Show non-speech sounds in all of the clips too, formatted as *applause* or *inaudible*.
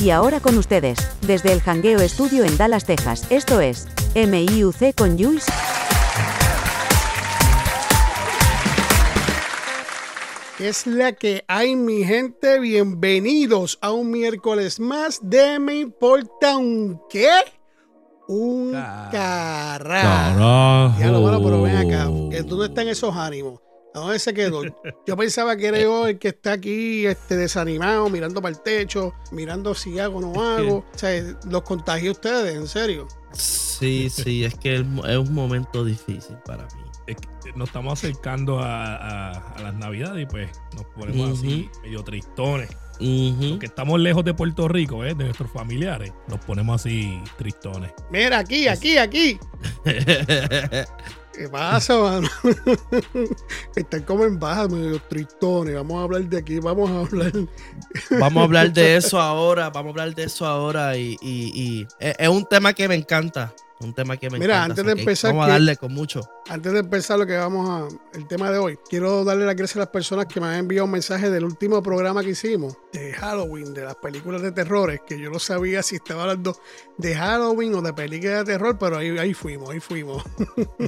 Y ahora con ustedes, desde el Hangueo Estudio en Dallas, Texas, esto es MIUC con Jules. Es la que hay, mi gente. Bienvenidos a un miércoles más de Me Importa un qué. Un carajo. Ya lo bueno, pero ven acá. Que tú no estás en esos ánimos. ¿A dónde se quedó? Yo pensaba que era yo el que está aquí este, desanimado, mirando para el techo, mirando si hago o no hago. O sea, los contagié ustedes, en serio. Sí, sí, es que es un momento difícil para mí nos estamos acercando a, las navidades y pues nos ponemos así medio tristones. Porque estamos lejos de Puerto Rico, ¿eh? de nuestros familiares, nos ponemos así tristones. Mira, aquí, aquí, aquí. *laughs* ¿Qué pasa, mano? *laughs* Están como en baja, medio tristones. Vamos a hablar de aquí, vamos a hablar. Vamos a hablar de *laughs* eso ahora, vamos a hablar de eso ahora y es un tema que me encanta un tema que me Mira, antes de empezar. Vamos a darle con mucho. Antes de empezar lo que vamos a. El tema de hoy, quiero darle las gracias a las personas que me han enviado un mensaje del último programa que hicimos de Halloween, de las películas de terrores, que yo no sabía si estaba hablando de Halloween o de películas de terror, pero ahí, ahí fuimos, ahí fuimos.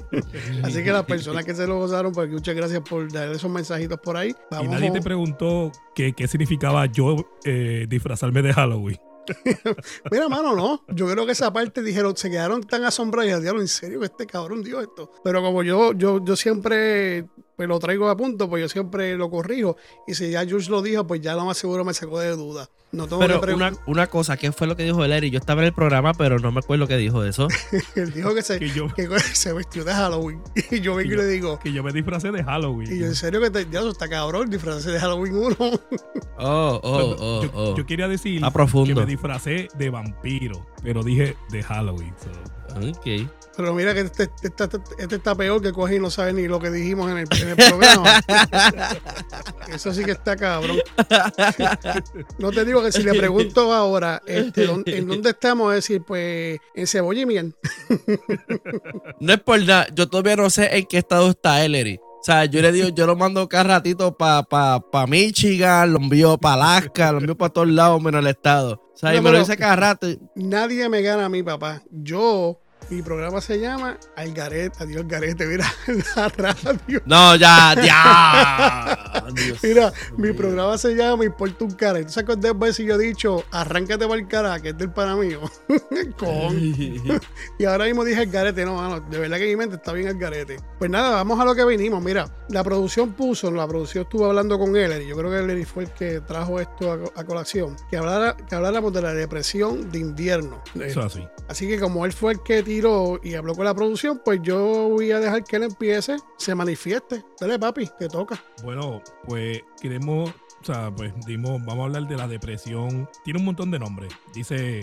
*laughs* Así que las personas que se lo gozaron, pues muchas gracias por dar esos mensajitos por ahí. y nadie te preguntó qué, qué significaba yo eh, disfrazarme de Halloween. *laughs* Mira, mano, no. Yo creo que esa parte dijeron, se quedaron tan asombrados y dijeron, en serio que este cabrón dio esto. Pero como yo, yo, yo siempre pues lo traigo a punto, pues yo siempre lo corrijo. Y si ya George lo dijo, pues ya lo más seguro me sacó de duda. No tengo pero una, una, cosa, ¿qué fue lo que dijo Larry? Yo estaba en el programa, pero no me acuerdo qué dijo de eso. Él *laughs* dijo que se, que, *laughs* se vestió de Halloween. *laughs* Y yo vengo y, le digo... Que yo me disfracé de Halloween. Y yo, en serio que te, ya está cabrón, disfrazarse de Halloween uno. Oh, oh, oh, yo, oh. yo, quería decir que me disfracé de vampiro, pero dije de Halloween. Ok. Pero mira que este, este, este, este, está peor que coge y no sabe ni lo que dijimos en el, programa. *laughs* Eso sí que está cabrón. no te digo que si le pregunto ahora este, en dónde estamos, a decir, pues en cebolla y miel. no es por nada, yo todavía no sé en qué estado está Ellery. O sea, yo le digo, yo lo mando cada ratito para pa, pa Michigan, lo envío para Alaska, lo envío para todos lados menos el estado. O sea, y me lo dice cada rato. Nadie me gana a mí, papá. Yo mi programa se llama Algarete. Adiós, Algarete. Mira, *laughs* la radio. No, ya, ya. *laughs* mira, mi programa se llama Me importa un cara. Entonces, cuántas veces yo he dicho, arráncate para el cara, que es del para mío. *laughs* Con. *laughs* y ahora mismo dije Algarete. No, mano, de verdad que mi mente está bien Algarete. Pues nada, vamos a lo que vinimos. Mira, la producción puso, la producción estuvo hablando con él. Yo creo que Ellery fue el que trajo esto a, colación. Que, hablara, que habláramos de la depresión de invierno. Eso así. Así que como él fue el que tiró y habló con la producción, pues yo voy a dejar que él empiece, se manifieste. Dale, papi, te toca. Bueno, pues queremos, o sea, pues dimos, vamos a hablar de la depresión. Tiene un montón de nombres. Dice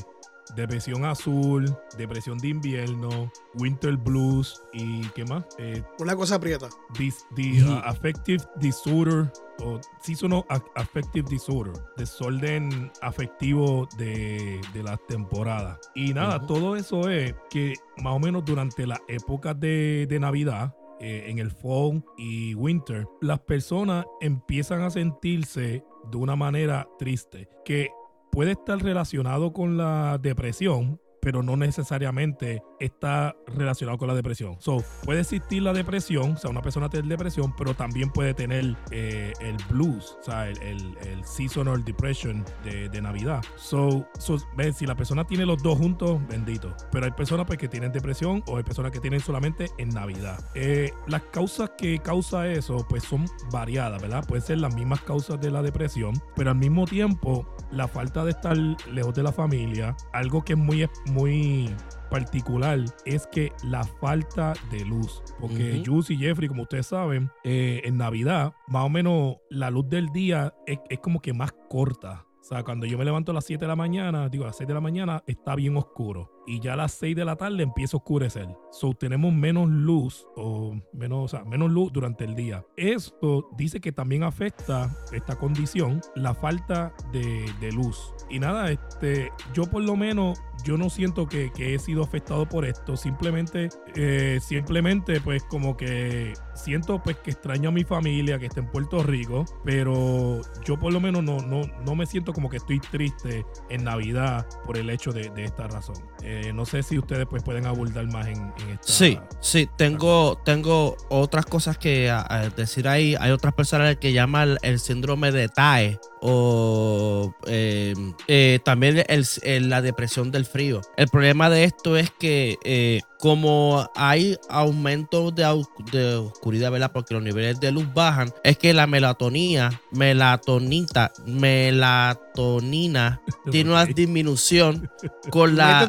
depresión azul, depresión de invierno, winter blues y ¿qué más? Eh, Una cosa aprieta. Uh, affective disorder o seasonal affective disorder, desorden afectivo de, de las temporadas. Y nada, todo eso es que más o menos durante la época de, de Navidad, eh, en el fall y winter, las personas empiezan a sentirse de una manera triste, que puede estar relacionado con la depresión, pero no necesariamente está relacionado con la depresión. So, puede existir la depresión, o sea, una persona tiene depresión, pero también puede tener eh, el blues, o sea, el, seasonal depression de, Navidad. So, so si la persona tiene los dos juntos, bendito. Pero hay personas pues, que tienen depresión o hay personas que tienen solamente en Navidad. Eh, las causas que causa eso, pues son variadas, ¿verdad? Pueden ser las mismas causas de la depresión, pero al mismo tiempo, la falta de estar lejos de la familia, algo que es muy, muy particular es que la falta de luz. Porque uh y Jeffrey, como ustedes saben, eh, en Navidad, más o menos la luz del día es, es, como que más corta. O sea, cuando yo me levanto a las 7 de la mañana, digo a las 6 de la mañana, está bien oscuro. Y ya a las 6 de la tarde empieza a oscurecer. So tenemos menos luz o menos, o sea, menos luz durante el día. Esto dice que también afecta esta condición, la falta de, luz. Y nada, este, yo por lo menos yo no siento que, que he sido afectado por esto. Simplemente, eh, simplemente, pues, como que siento pues que extraño a mi familia que está en Puerto Rico. Pero yo por lo menos no, no, no me siento como que estoy triste en Navidad por el hecho de, de esta razón. Eh, no sé si ustedes pues pueden abordar más en, en esta. Sí, sí, tengo, tengo otras cosas que a- a decir ahí. Hay otras personas que llaman el síndrome de TAE o eh, eh, también el- el- la depresión del frío. El problema de esto es que eh, como hay aumento de, oscuridad, ¿verdad? Porque los niveles de luz bajan, es que la melatonina, melatonita, melatonina *laughs* tiene una disminución con la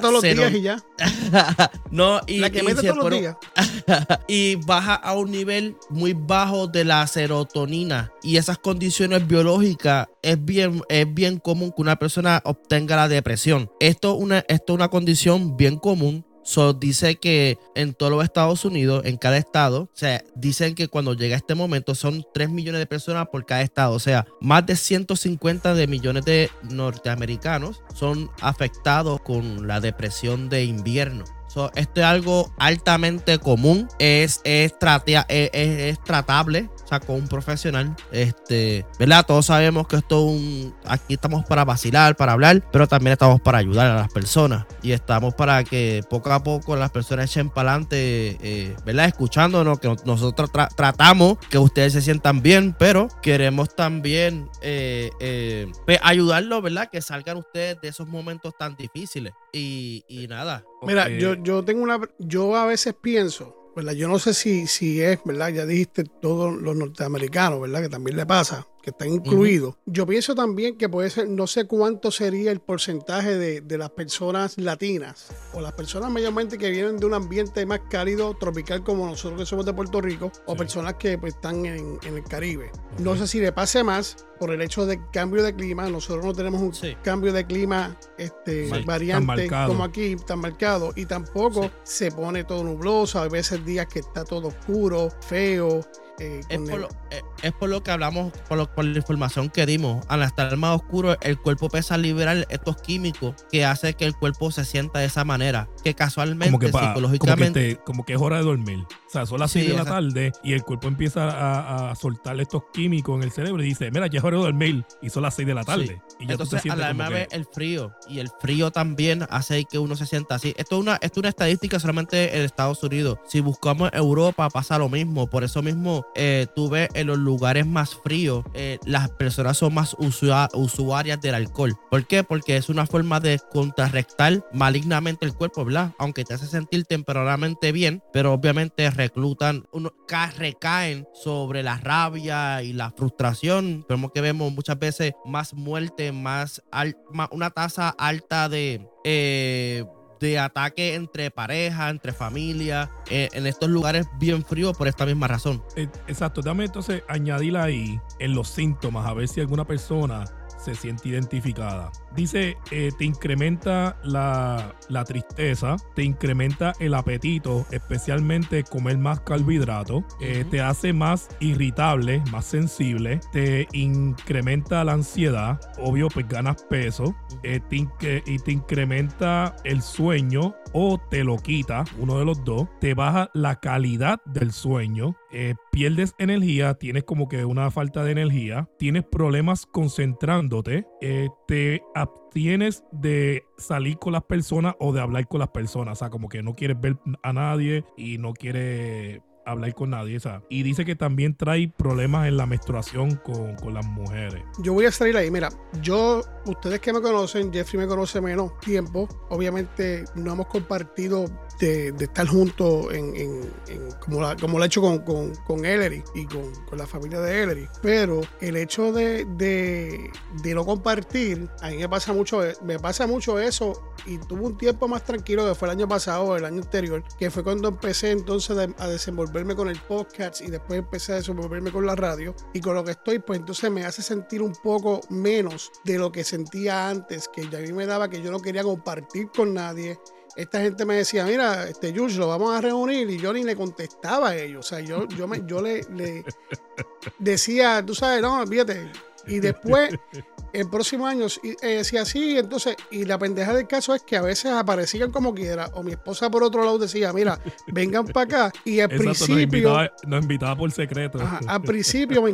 días y ya. *laughs* no, y, la que y mete todos los fueron- días. *laughs* y baja a un nivel muy bajo de la serotonina y esas condiciones biológicas es bien es bien común que una persona obtenga la depresión esto una esto es una condición bien común So, dice que en todos los Estados Unidos, en cada estado, o sea, dicen que cuando llega este momento son 3 millones de personas por cada estado. O sea, más de 150 de millones de norteamericanos son afectados con la depresión de invierno. So, esto es algo altamente común, es, es, es- es tratable, con un profesional. Este, ¿verdad? Todos sabemos que esto es un. Aquí estamos para vacilar, para hablar, pero también estamos para ayudar a las personas. Y estamos para que poco a poco las personas echen para adelante, eh, ¿verdad? Escuchándonos, que nos- nosotros tra- tratamos que ustedes se sientan bien, pero queremos también eh, eh, pues, ayudarlos, ¿verdad? Que salgan ustedes de esos momentos tan difíciles. Y, y nada. Mira, yo, yo tengo una. Yo a veces pienso, ¿verdad? Yo no sé si, si es, ¿verdad? Ya dijiste todos los norteamericanos, ¿verdad? Que también le pasa, que están incluidos. Yo pienso también que puede ser, no sé cuánto sería el porcentaje de, de las personas latinas o las personas mayormente que vienen de un ambiente más cálido, tropical como nosotros que somos de Puerto Rico, o Sí. personas que pues, están en, en el Caribe. No sé si le pase más por el hecho del cambio de clima. Nosotros no tenemos un Sí. cambio de clima este, Sí, variante como aquí, tan marcado. Y tampoco se pone todo nubloso. Hay veces días que está todo oscuro, feo. Eh, Es por, el- lo, eh, es por lo que hablamos, por, lo- por la información que dimos. Al estar más oscuro, el cuerpo empieza a liberar estos químicos que hace que el cuerpo se sienta de esa manera. Que casualmente, como que, pa- como, que psicológicamente. te- como que es hora de dormir. O sea, son las Sí, 6 de la tarde y el cuerpo empieza a, a soltar estos químicos en el cerebro y dice, mira, ya es hora de dormir. Y son las 6 de la tarde. Y ya tú te Entonces, a la misma que- vez, el frío. Y el frío también hace que uno se sienta así. Esto es una, esto es una estadística solamente en Estados Unidos. Si buscamos Europa, pasa lo mismo. Por eso mismo, eh, tú ves en los lugares más fríos, eh, las personas son más usua- usuarias del alcohol. ¿Por qué? Porque es una forma de contrarrestar malignamente el cuerpo, ¿verdad? Aunque te hace sentir temporalmente bien, pero obviamente reclutan, uno, ca- recaen sobre la rabia y la frustración. Vemos que vemos muchas veces más muerte, más, al- ma- una tasa alta de... eh, de ataque entre pareja, entre familia, eh, en estos lugares bien fríos por esta misma razón. Eh, Exacto, dame entonces añadir ahí en los síntomas a ver si alguna persona se siente identificada. Dice, eh, te incrementa la, la tristeza, te incrementa el apetito, especialmente comer más carbohidratos, eh, Ujú. te hace más irritable, más sensible, te incrementa la ansiedad, obvio, pues ganas peso, eh, te y te incrementa el sueño o te lo quita, uno de los dos, te baja la calidad del sueño, eh, pierdes energía, tienes como que una falta de energía, tienes problemas concentrándote, eh, te abstienes de salir con las personas o de hablar con las personas, o sea, como que no quieres ver a nadie y no quieres hablar con nadie, sea, y dice que también trae problemas en la menstruación con, con las mujeres. Yo voy a salir ahí. Mira, yo, ustedes que me conocen, Jeffrey me conoce menos tiempo. Obviamente no hemos compartido de, estar juntos en, en- como, la- como lo he hecho con, con, con Ellery y con, con la familia de Ellery. Pero el hecho de, de, de no compartir, a mí me pasa mucho, me pasa mucho eso. Y tuve un tiempo más tranquilo que fue el año pasado o el año anterior, que fue cuando empecé entonces a desenvolverme con el podcast y después empecé a desenvolverme con la radio. Y con lo que estoy, pues entonces me hace sentir un poco menos de lo que sentía antes, que ya a mí me daba que yo no quería compartir con nadie esta gente me decía, mira, este Jules, lo vamos a reunir y yo ni le contestaba a ellos. O sea, yo, yo, me, yo le, le *laughs* decía, tú sabes, no, fíjate. Y *laughs* después el próximo año eh, decía así, entonces, y la pendeja del caso es que a veces aparecían como quiera, o mi esposa por otro lado decía, mira, vengan para acá, y al principio... Nos invitaba, por secreto. al principio me,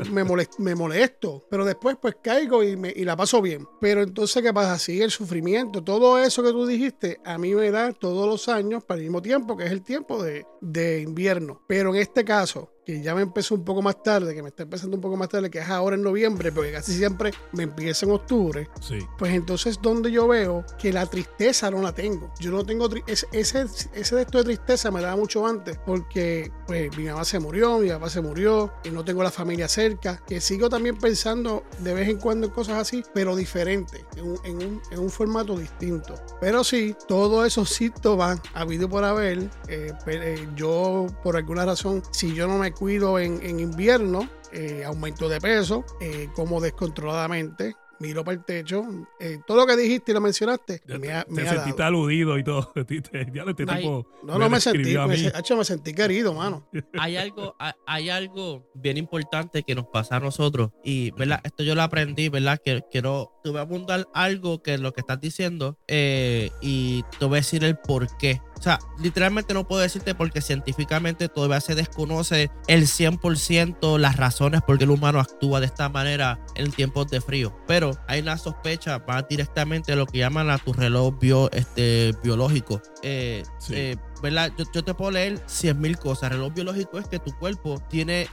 me, molesto, pero después pues caigo y, me, y la paso bien. Pero entonces, ¿qué pasa? Sigue el sufrimiento, todo eso que tú dijiste, a mí me da todos los años para el mismo tiempo, que es el tiempo de, de invierno. Pero en este caso, que ya me empezó un poco más tarde, que me está empezando un poco más tarde, que es ahora en noviembre, porque casi siempre me empieza en octubre, sí. pues entonces donde yo veo que la tristeza no la tengo. Yo no tengo, ese, ese, ese de esto de tristeza me daba mucho antes, porque pues mi mamá se murió, mi papá se murió, y no tengo la familia cerca, que sigo también pensando de vez en cuando en cosas así, pero diferente, en un, en un, en un formato distinto. Pero sí, todos esos síntomas habido por haber, eh, eh, yo por alguna razón, si yo no me cuido en, en invierno, eh, aumento de peso, eh, como descontroladamente, miro para el techo. Eh, todo lo que dijiste y lo mencionaste, me, me te sentiste aludido y todo. *laughs* Este no, no me sentí, me, me, sentí querido, mano. *laughs* Hay algo, hay algo bien importante que nos pasa a nosotros y, ¿verdad? Esto yo lo aprendí, ¿verdad? Que quiero, te voy a apuntar algo que es lo que estás diciendo eh, y te voy a decir el por qué. O sea, literalmente no puedo decirte porque científicamente todavía se desconoce el 100% las razones por qué el humano actúa de esta manera en tiempos de frío. Pero hay una sospecha más directamente de lo que llaman a tu reloj bio, este, biológico. Eh, eh, ¿verdad? Yo, te puedo leer 100 mil cosas. El reloj biológico es que tu cuerpo tiene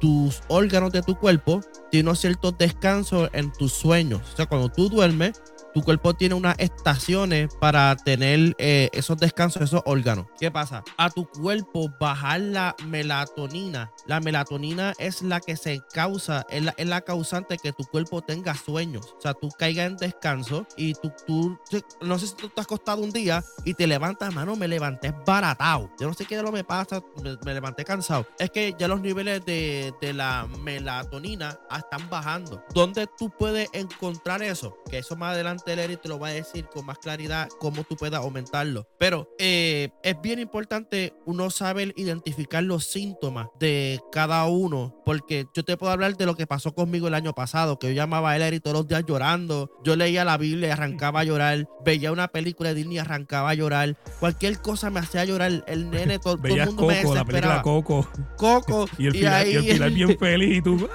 tus órganos de tu cuerpo, tiene unos ciertos descansos en tus sueños. O sea, cuando tú duermes, tu cuerpo tiene unas estaciones para tener eh, esos descansos, esos órganos. ¿Qué pasa? A tu cuerpo bajar la melatonina. La melatonina es la que se causa, es la, causante que tu cuerpo tenga sueños. O sea, tú caigas en descanso y tú, tú, no sé si tú te has acostado un día y te levantas, mano, me levanté baratado. Yo no sé qué de lo me pasa, me, levanté cansado. Es que ya los niveles de, de la melatonina están bajando. ¿Dónde tú puedes encontrar eso? Que eso más adelante y te lo va a decir con más claridad cómo tú puedas aumentarlo. Pero eh, es bien importante uno saber identificar los síntomas de cada uno, porque yo te puedo hablar de lo que pasó conmigo el año pasado, que yo llamaba a y todos los días llorando. Yo leía la Biblia y arrancaba a llorar. Veía una película de Disney y arrancaba a llorar. Cualquier cosa me hacía llorar. El nene, *laughs* todo, el mundo Coco, me desesperaba. La película Coco. Coco. *laughs* y, el final, y, el bien *laughs* feliz y tú.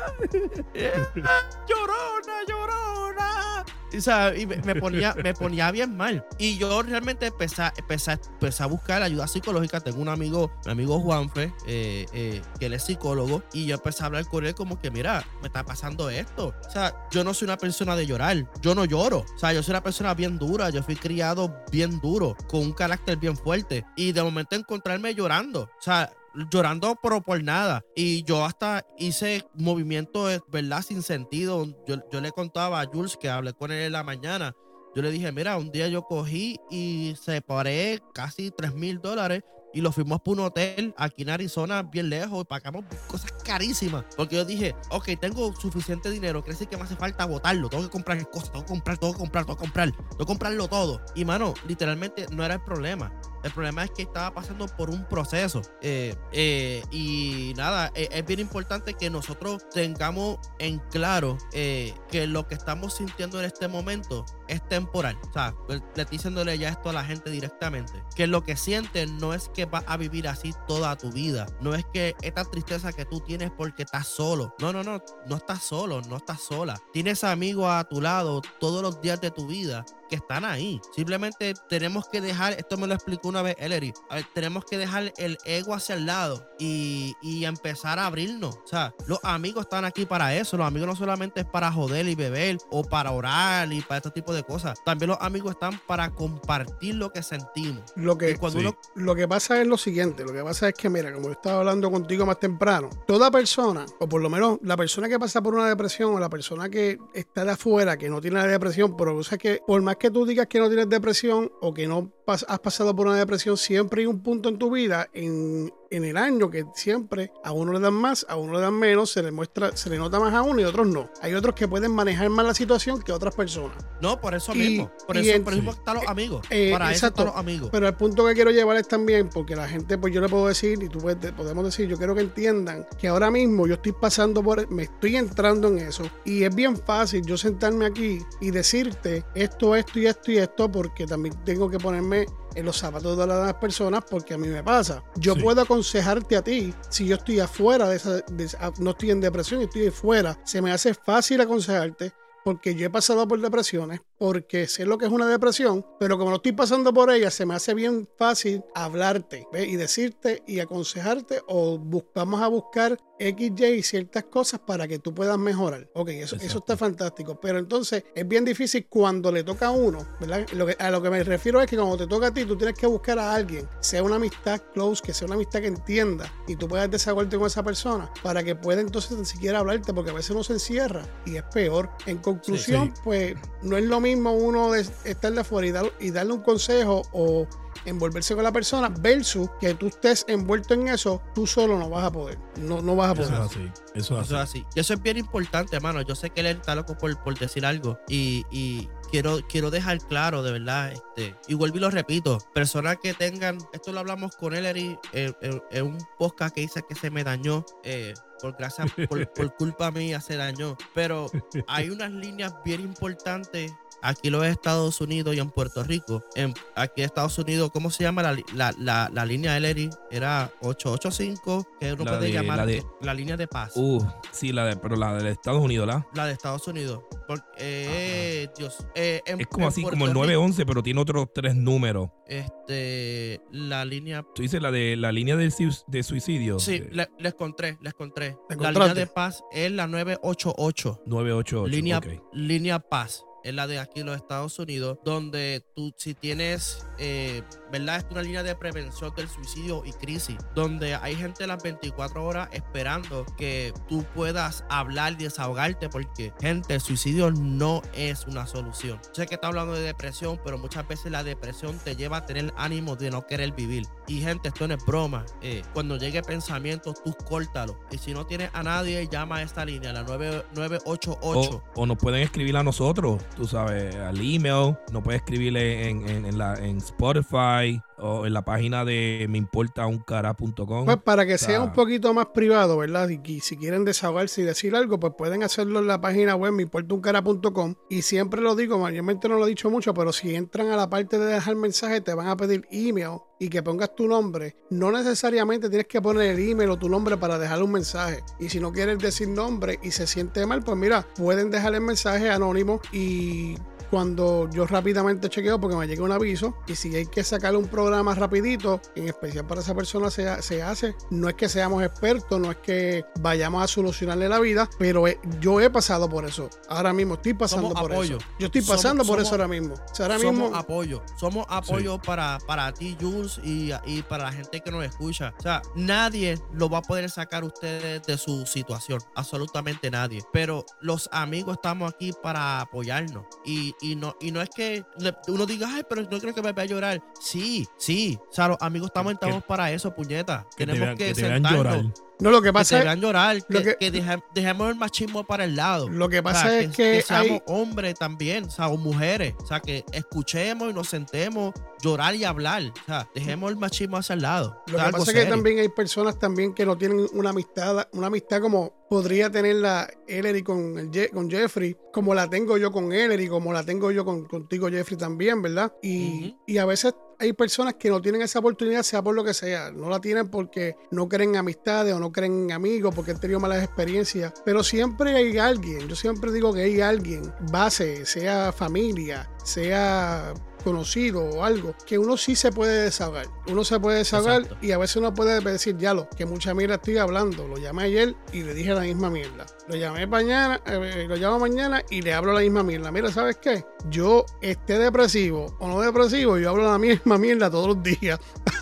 llorona, llorona. O sea, y me, ponía, me ponía bien mal. Y yo realmente empecé, empecé, empecé a buscar ayuda psicológica. Tengo un amigo, mi amigo Juanfe, eh, eh, que él es psicólogo, y yo empecé a hablar con él como que, mira, me está pasando esto. O sea, yo no soy una persona de llorar, yo no lloro. O sea, yo soy una persona bien dura, yo fui criado bien duro, con un carácter bien fuerte. Y de momento encontrarme llorando. O sea, llorando pero por nada. Y yo hasta hice movimientos, ¿verdad? Sin sentido. Yo, yo le contaba a Jules que hablé con él en la mañana. Yo le dije, mira, un día yo cogí y separé casi 3 mil dólares y lo fuimos por un hotel aquí en Arizona, bien lejos, y pagamos cosas carísimas. Porque yo dije, ok, tengo suficiente dinero, decir que me hace falta botarlo, tengo que comprar cosas, tengo que comprar, tengo que comprar, tengo que comprar, tengo que comprarlo todo. Y mano, literalmente no era el problema. El problema es que estaba pasando por un proceso. Eh, eh, y nada, eh, es bien importante que nosotros tengamos en claro que lo que estamos sintiendo en este momento es temporal. O sea, le diciéndole ya esto a la gente directamente. Que lo que sientes no es que vas a vivir así toda tu vida. No es que esta tristeza que tú tienes porque estás solo. No, no, no. No estás solo, no estás sola. Tienes amigos a tu lado todos los días de tu vida que están ahí. Simplemente tenemos que dejar, esto me lo explicó una vez Ellery, tenemos que dejar el ego hacia el lado y, y, empezar a abrirnos. O sea, los amigos están aquí para eso. Los amigos no solamente es para joder y beber o para orar y para este tipo de cosas. También los amigos están para compartir lo que sentimos. Lo que, cuando lo que pasa es lo siguiente, lo que pasa es que, mira, como yo estaba hablando contigo más temprano, toda persona, o por lo menos la persona que pasa por una depresión o la persona que está de afuera, que no tiene la depresión, pero o sea que por más que tú digas que no tienes depresión o que no has pasado por una depresión, siempre hay un punto en tu vida en en el año que siempre a uno le dan más, a uno le dan menos, se le muestra, se le nota más a uno y otros no. Hay otros que pueden manejar más la situación que otras personas. No, por eso Y- mismo. Por y eso, en- por eso están los amigos. Eh, Para eso exacto. están los amigos. Pero el punto que quiero llevar es también, porque la gente, pues yo le puedo decir, y tú puedes- podemos decir, yo quiero que entiendan que ahora mismo yo estoy pasando por, me estoy entrando en eso. Y es bien fácil yo sentarme aquí y decirte esto, esto y esto y esto, porque también tengo que ponerme en los zapatos de las personas porque a mí me pasa. Yo Sí. puedo aconsejarte a ti si yo estoy afuera de esa, de no estoy en depresión, estoy afuera. Se me hace fácil aconsejarte porque yo he pasado por depresiones, porque sé lo que es una depresión, pero como no estoy pasando por ella, se me hace bien fácil hablarte ¿ve? y decirte y aconsejarte o bus- vamos a buscar X, Y y ciertas cosas para que tú puedas mejorar. Ok, eso, eso está fantástico, pero entonces es bien difícil cuando le toca a uno, ¿verdad? Lo que- a lo que me refiero es que cuando te toca a ti, tú tienes que buscar a alguien, sea una amistad close, que sea una amistad que entienda y tú puedas desahogarte con esa persona para que pueda entonces ni siquiera hablarte, porque a veces uno se encierra y es peor. En conclusión, Sí, pues no es lo mismo uno de estar de afuera y, dar- y darle un consejo o envolverse con la persona versus que tú estés envuelto en eso, tú solo no vas a poder. No, no vas a Eso poder. es así. Eso es Eso así. es así. Y eso es bien importante, hermano. Yo sé que él está loco por, por decir algo. Y, y quiero, quiero dejar claro, de verdad, este, y vuelvo y lo repito, personas que tengan, esto lo hablamos con él en, en- en un podcast que dice que se me dañó. eh, por gracia, por, por *laughs* culpa mía se dañó. Pero hay unas líneas bien importantes aquí en los Estados Unidos y en Puerto Rico. En, aquí en Estados Unidos, ¿cómo se llama la, la, la, la línea Ellery? Era 885, que uno La puede de- llamar la de- la línea de paz. Uh, sí, la de, pero la de Estados Unidos, ¿la? La de Estados Unidos. Porque, eh, Dios. eh, en- Es como en así, Puerto como el Rico, 911, pero tiene otros tres números. Este, la línea. Tú dices la de la línea del sui- de suicidio. Sí, de le- les encontré, les encontré. ¿La línea de paz es la 988. 988. línea, línea paz. Es la de aquí en los Estados Unidos, donde tú, si tienes, eh, ¿verdad? Es una línea de prevención del suicidio y crisis, donde hay gente las 24 horas esperando que tú puedas hablar y desahogarte, porque, gente, el suicidio no es una solución. Sé que está hablando de depresión, pero muchas veces la depresión te lleva a tener ánimo de no querer vivir. Y, gente, esto no es broma. Eh, cuando llegue pensamiento, tú córtalo. Y si no tienes a nadie, llama a esta línea, la 9- 988. O, o nos pueden escribir a nosotros, tú sabes, al email, nos puede escribirle en, en, en la, en Spotify Bye. O en la página de meimportauncara.com. Pues para que O sea, sea un poquito más privado, ¿verdad? Y, y si quieren desahogarse y decir algo, pues pueden hacerlo en la página web meimportauncara.com. Y siempre lo digo, mayormente no lo he dicho mucho, pero si entran a la parte de dejar mensaje, te van a pedir email y que pongas tu nombre. No necesariamente tienes que poner el email o tu nombre para dejar un mensaje. Y si no quieres decir nombre y se siente mal, pues mira, pueden dejar el mensaje anónimo y cuando yo rápidamente chequeo porque me llega un aviso y si hay que sacarle un programa rapidito, en especial para esa persona se, se hace, no es que seamos expertos, no es que vayamos a solucionarle la vida, pero eh, yo he pasado por eso. Ahora mismo estoy pasando Somos por apoyo. eso. Yo estoy Somos- pasando por somos- eso ahora mismo. O sea, ahora somos mismo apoyo. Somos apoyo para, para ti, Jules, y, y para la gente que nos escucha. O sea, nadie lo va a poder sacar ustedes de su situación. Absolutamente nadie. Pero los amigos estamos aquí para apoyarnos. Y, y, no, y no es que uno diga, ay, pero no creo que me vaya a llorar. Sí, sí. O sea, los amigos estamos, Que- estamos para eso, puñeta. que te Tenemos vean, que, que te vean sentarnos, llorar. no lo que Que pasa te es, vean llorar. lo Que, que- que deje- dejemos el machismo para el lado. lo que O pasa sea, es que, seamos hay, hombres también, o sea, o mujeres. O sea, que escuchemos y nos sentemos, llorar y hablar. O sea, dejemos el machismo hacia el lado. Lo que pasa es que también hay personas también que no tienen una amistad, una amistad como podría tener la Ellery con, el Je- con Jeffrey, como la tengo yo con Ellery, como la tengo yo con, contigo Jeffrey también, ¿verdad? Y, y a veces hay personas que no tienen esa oportunidad, sea por lo que sea. No la tienen porque no creen en amistades o no creen en amigos, porque han tenido malas experiencias. Pero siempre hay alguien, yo siempre digo que hay alguien, base, sea familia, sea conocido o algo, que uno sí se puede desahogar. Uno se puede desahogar Exacto. y a veces uno puede decir, ya lo, que mucha mierda estoy hablando. Lo llamé ayer y le dije la misma mierda. Lo llamé mañana, eh, lo llamo mañana y le hablo la misma mierda. Mira, ¿sabes qué? Yo esté depresivo o no depresivo, yo hablo la misma mierda todos los días. *laughs*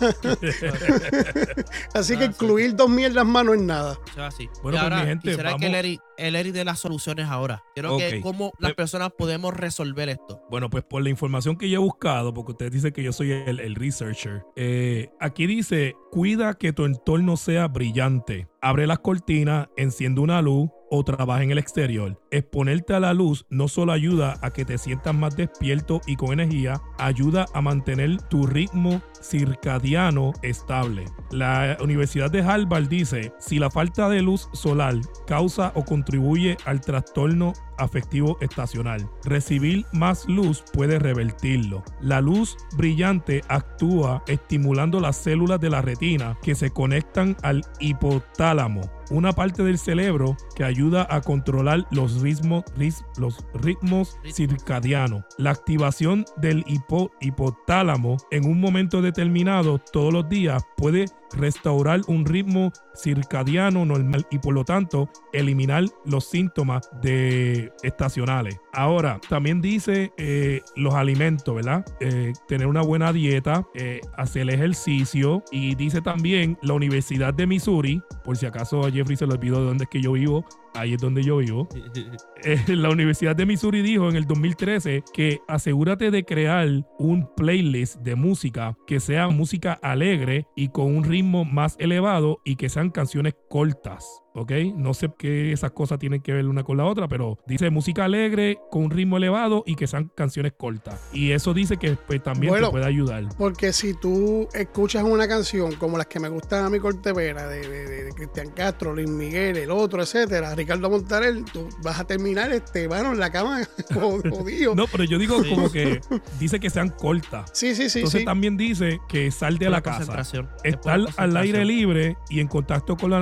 Así que Ah, sí. incluir dos mierdas más no es nada. Es así. Bueno, y pues, ahora mi gente, quisiera que vamos- Larry el Eri de las soluciones ahora. Quiero que cómo las Pe- personas podemos resolver esto. Bueno, pues por la información que yo he buscado, porque ustedes dicen que yo soy el, el researcher, eh, aquí dice, cuida que tu entorno sea brillante. Abre las cortinas, enciende una luz o trabaja en el exterior. Exponerte a la luz no solo ayuda a que te sientas más despierto y con energía, ayuda a mantener tu ritmo circadiano estable. La Universidad de Harvard dice, si la falta de luz solar causa o contribuye al trastorno afectivo estacional. Recibir más luz puede revertirlo. La luz brillante actúa estimulando las células de la retina que se conectan al hipotálamo, una parte del cerebro que ayuda a controlar los ritmos, ris- los ritmos circadianos. La activación del hipo- hipotálamo en un momento determinado todos los días puede restaurar un ritmo circadiano normal y por lo tanto eliminar los síntomas de estacionales. Ahora, también dice eh, los alimentos, ¿verdad? Eh, tener una buena dieta, eh, hacer ejercicio y dice también la Universidad de Missouri, por si acaso Jeffrey se le olvidó de dónde es que yo vivo, ahí es donde yo vivo. *laughs* Eh, la Universidad de Missouri dijo en el 2013 que asegúrate de crear un playlist de música que sea música alegre y con un ritmo más elevado y que sean canciones cortas. ¿Ok? No sé qué esas cosas tienen que ver una con la otra, pero dice música alegre con un ritmo elevado y que sean canciones cortas. Y eso dice que pues, también Bueno. te puede ayudar. Porque si tú escuchas una canción como las que me gustan a mi Cortevera, de, de, de- de Cristian Castro, Luis Miguel, el otro, etcétera, Ricardo Montaner, tú vas a terminar este, mano, en la cama *laughs* jodido. No, pero yo digo Sí. como que dice que sean cortas. Sí, sí, sí, Entonces sí. también dice que sal de Pura la casa. Estar al aire libre y en contacto con la,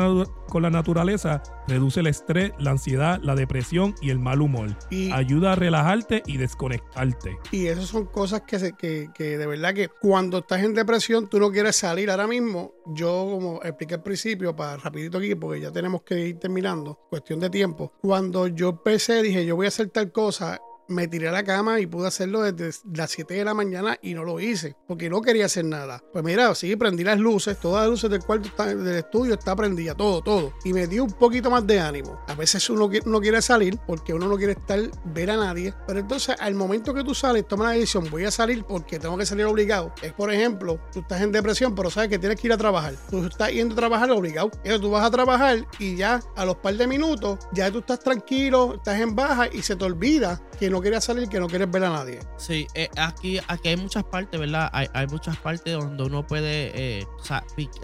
con la naturaleza reduce el estrés, la ansiedad, la depresión y el mal humor. Y, Ayuda a relajarte y desconectarte. y esas son cosas que, se, que, que de verdad que cuando estás en depresión tú no quieres salir ahora mismo. Yo, como expliqué al principio, para rapidito aquí, porque ya tenemos que ir terminando, cuestión de tiempo. Cuando yo empecé, dije, yo voy a hacer tal cosa. Me tiré a la cama y pude hacerlo desde las 7 de la mañana y no lo hice porque no quería hacer nada. Pues mira, sí, prendí las luces, todas las luces del cuarto, está- del estudio está prendida, todo, todo. Y me dio un poquito más de ánimo. A veces uno no quiere salir porque uno no quiere estar, ver a nadie. Pero entonces, al momento que tú sales, toma la decisión, voy a salir porque tengo que salir obligado. Es, por ejemplo, tú estás en depresión, pero sabes que tienes que ir a trabajar. Tú estás yendo a trabajar obligado. Entonces tú vas a trabajar y ya a los par de minutos, ya tú estás tranquilo, estás en baja y se te olvida que no quieres salir, que no quieres ver a nadie. Sí, eh, aquí, aquí hay muchas partes, ¿verdad? Hay, hay muchas partes donde uno puede eh,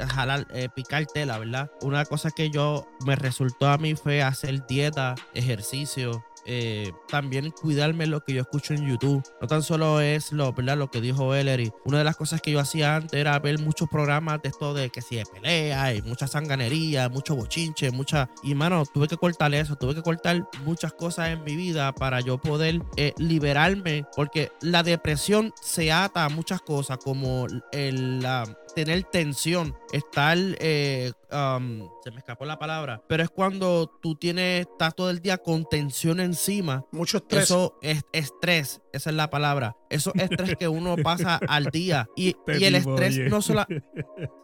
jalar, eh, picar tela, ¿verdad? Una cosa que yo me resultó a mí fue hacer dieta, ejercicio. Eh, también cuidarme lo que yo escucho en YouTube. No tan solo es lo, ¿verdad? lo que dijo Ellery. Una de las cosas que yo hacía antes era ver muchos programas de esto de que si de pelea y mucha sanganería, mucho bochinche, mucha... Y mano, tuve que cortar eso, tuve que cortar muchas cosas en mi vida para yo poder eh, liberarme, porque la depresión se ata a muchas cosas como el, la- tener tensión, estar, eh, um, se me escapó la palabra, pero es cuando tú tienes, estás todo el día con tensión encima Mucho estrés. eso es estrés, esa es la palabra. Eso es estrés que uno pasa al día. Y, *laughs* y el estrés oye. no solo. *laughs*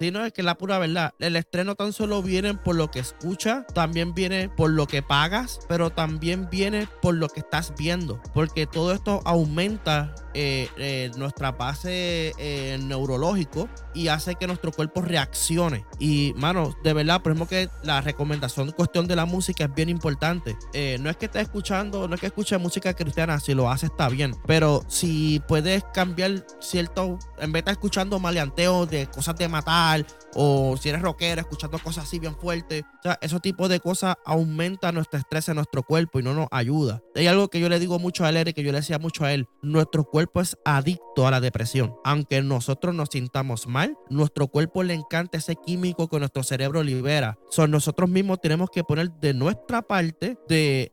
Sí, no, es que la pura verdad. El estrés no tan solo viene por lo que escuchas, también viene por lo que pagas, pero también viene por lo que estás viendo. Porque todo esto aumenta eh, eh, nuestra base eh, neurológico y hace que nuestro cuerpo reaccione. Y, mano, de verdad, por ejemplo, que la recomendación cuestión de la música es bien importante. Eh, no es que estés escuchando, no es que escuches música cristiana, si lo hace está bien. Pero si puedes cambiar cierto, en vez de escuchando maleanteo de cosas de matar, o si eres rockero, escuchando cosas así bien fuertes, o sea, esos tipos de cosas aumentan nuestro estrés en nuestro cuerpo y no nos ayuda. Hay algo que yo le digo mucho a él, Eric, que yo le decía mucho a él, nuestro cuerpo es adicto a la depresión. Aunque nosotros nos sintamos mal, nuestro cuerpo le encanta ese químico que nuestro cerebro libera. Son nosotros mismos tenemos que poner de nuestra parte de,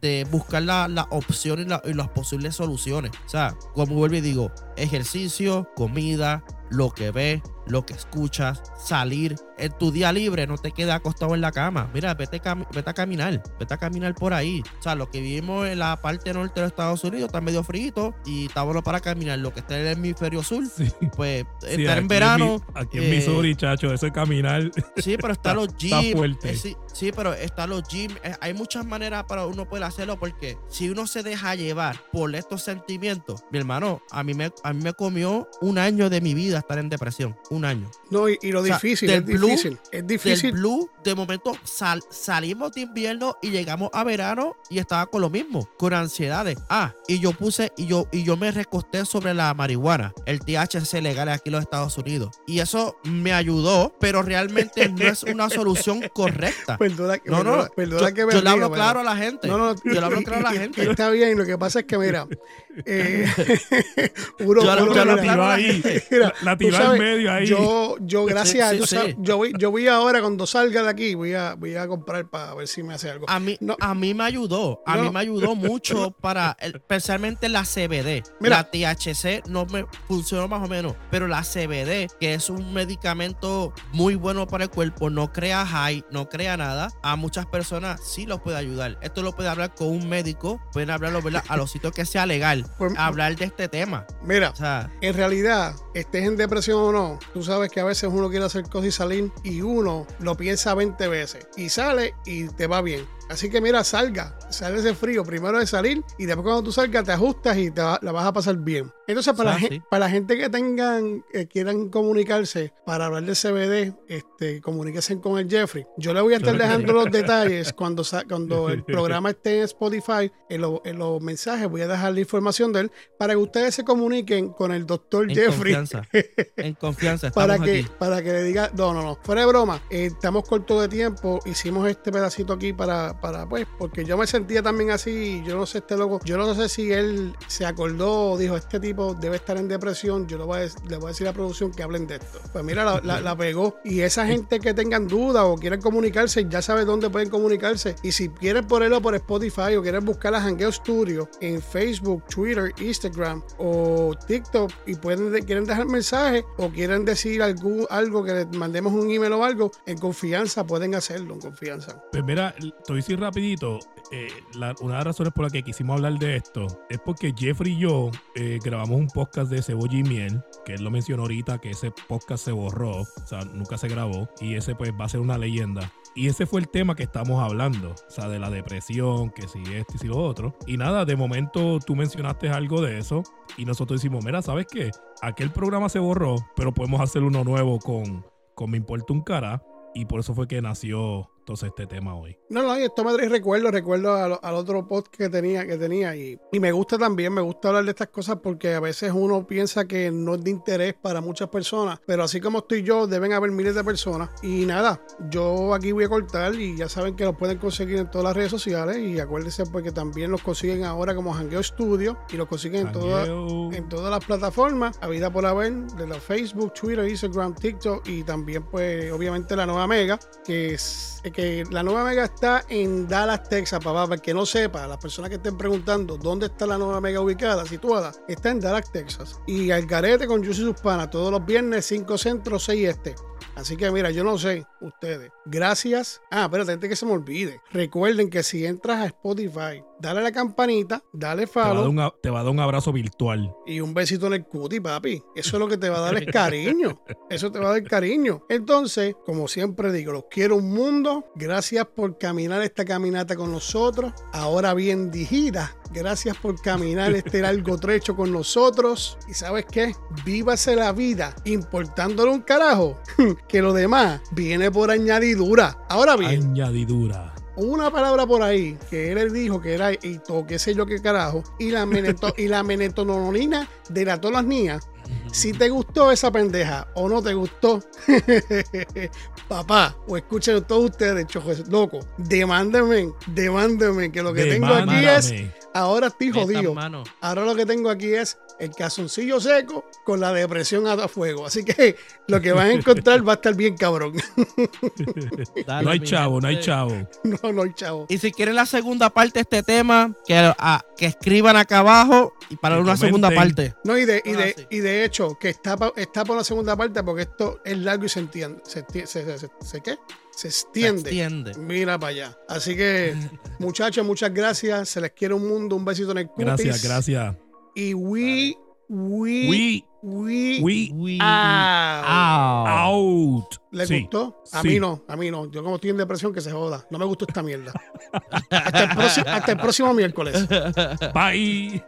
de buscar la, la opción y, y las posibles soluciones. O sea, como vuelvo y digo, ejercicio, comida, lo que ves, lo que escuchas, salir. En tu día libre no te quedes acostado en la cama. Mira, vete, cam- vete a caminar, vete a caminar por ahí. O sea, lo que vivimos en la parte norte de los Estados Unidos está medio frío y está bueno para caminar. Lo que está en el hemisferio sur, Sí. pues Sí, estar en verano. Mi- aquí en eh, Missouri, chacho, eso es caminar. Sí, pero está los Está gyms. fuerte. eh, sí, sí, pero está los gyms. Eh, hay muchas maneras para uno poder hacerlo porque si uno se deja llevar por estos sentimientos, mi hermano, a mí me, a mí me comió un año de mi vida estar en depresión. Un año. No, y, y lo O sea, difícil, del es blue- difícil. Es Del difícil. blue, de momento sal- salimos de invierno y llegamos a verano y estaba con lo mismo, con ansiedades. Ah, y yo puse y yo, y yo me recosté sobre la marihuana, el THC legal aquí en los Estados Unidos. Y eso me ayudó, pero realmente no es una solución correcta. *laughs* Perdona, No, no, perdona, perdona yo, que me yo le hablo claro a la gente. No, no, yo le hablo claro a la *laughs* gente. Está bien, lo que pasa es que, mira, *laughs* eh, Yo- yo a la ahí. gente. *laughs* mira, La, tiró al sabes, medio ahí. Yo, yo gracias, Sí, sab- sí. yo voy, yo voy ahora cuando salga de aquí, voy a, voy a comprar para ver si me hace algo. A mí, No. a mí me ayudó, a No. mí me ayudó mucho *laughs* para, especialmente la CBD. Mira. La THC no me funcionó más o menos, pero la CBD, que es un medicamento muy bueno para el cuerpo, no crea high, no crea nada, a muchas personas sí los puede ayudar. Esto lo puede hablar con un médico, pueden hablarlo ¿verdad? a los sitios que sea legal, *laughs* Pues, hablar de este tema. mira, O sea, en realidad, estés en depresión o no, tú sabes que a veces uno quiere hacer cosas y salir y uno lo piensa 20 veces y sale y te va bien. Así que mira, salga, sale ese frío primero de salir y después cuando tú salgas te ajustas y te va- la vas a pasar bien. Entonces, para, la, Ah, sí. para la gente que tengan, eh, quieran comunicarse para hablar de CBD, este, comuníquense con el Jeffrey. Yo le voy a estar dejando los detalles *laughs* cuando, cuando el programa esté en Spotify, en, lo- en los mensajes voy a dejar la información de él para que ustedes se comuniquen con el doctor en Jeffrey confianza. *laughs* En confianza, para que, aquí. para que le diga, no, no, no, fuera de broma, eh, estamos cortos de tiempo, hicimos este pedacito aquí para, para, pues, porque yo me sentía también así, yo no sé, este loco, yo no sé si él se acordó o dijo, este tipo debe estar en depresión, yo le voy a, le voy a decir a la producción que hablen de esto. Pues mira, la, la- la pegó. Y esa gente que tengan dudas o quieren comunicarse, ya sabe dónde pueden comunicarse. Y si quieren ponerlo por Spotify o quieren buscar a Hangueo Studio en Facebook, Twitter, Instagram o TikTok y pueden de- quieren dejar mensaje o quieren decir algún, algo que les mandemos un email o algo, en confianza pueden hacerlo, en confianza. Pues mira, a decir rapidito, eh, una de las razones por las que quisimos hablar de esto es porque Jeffrey y yo eh, grabamos un podcast de Cebolla y Miel, que él lo mencionó ahorita, que ese podcast se borró, o sea, nunca se grabó, y ese pues va a ser una leyenda. Y ese fue el tema que estamos hablando, o sea, de la depresión, que si esto y si lo otro. Y nada, de momento tú mencionaste algo de eso y nosotros decimos, mira, ¿sabes qué? Aquel programa se borró, pero podemos hacer uno nuevo con, con Me Importa un Cara. Y por eso fue que nació entonces este tema hoy. No, no, y esto me trae recuerdo, recuerdo al, al otro podcast que tenía, que tenía y, y me gusta también, me gusta hablar de estas cosas porque a veces uno piensa que no es de interés para muchas personas, pero así como estoy yo, deben haber miles de personas. Y nada, yo aquí voy a cortar y ya saben que los pueden conseguir en todas las redes sociales y acuérdense porque también los consiguen ahora como Hangueo Studio y los consiguen en todas Jangueo. en todas las plataformas, habida por haber, de la Facebook, Twitter, Instagram, TikTok y también pues obviamente la nueva Mega, que es que la nueva Mega está en Dallas, Texas, papá, para que no sepa, las personas que estén preguntando dónde está la nueva Mega ubicada, situada, está en Dallas, Texas. Y Algarete con Juicy Suspana, todos los viernes 5 centro, 6 este. Así que mira, yo no sé, ustedes. Gracias. Ah, espérate, antes que se me olvide. Recuerden que si entras a Spotify, dale a la campanita, dale Te va, a dar follow. un, te va a dar un abrazo virtual. Y un besito en el cuti, papi. Eso es lo que te va a dar es *laughs* cariño. Eso te va a dar cariño. Entonces, como siempre digo, los quiero un mundo. Gracias por caminar esta caminata con nosotros. Ahora bien dirigida. Gracias por caminar este largo *laughs* trecho con nosotros. Y sabes qué? Vívase la vida importándole un carajo. *laughs* Que lo demás viene por añadidura. Ahora bien, Añadidura. Una palabra por ahí que él dijo que era hito, qué sé yo qué carajo, y la, meneto, y la menetononina de la todas las niñas. Si te gustó esa pendeja o no te gustó, *laughs* papá, o escuchen todos ustedes, chojos loco, demándenme, demándenme, que lo que tengo aquí es, ahora estoy jodido. Ahora lo que tengo aquí es el calzoncillo seco con la depresión a fuego. Así que *laughs* lo que van a encontrar va a estar bien cabrón. Dale, *laughs* No hay chavo, no hay chavo. no, no, chavo. Y si quieren la segunda parte de este tema, que, ah, que escriban acá abajo y para una segunda parte. No, y de, y, Ah, de, y de hecho, que está, pa- está por la segunda parte porque esto es largo y se entiende. Se, se, se- se- se- ¿qué? Se Se extiende. extiende. Mira para allá. Así que, *laughs* muchachos, muchas gracias. Se les quiere un mundo. Un besito en el cutis. Gracias, gracias. Y we, we, We, we, we We- out. Out. ¿Le Sí, gustó? A sí. mí no, a mí no. Yo como estoy en depresión, que se joda. No me gustó esta mierda. *laughs* hasta, el próximo, hasta el próximo miércoles. Bye.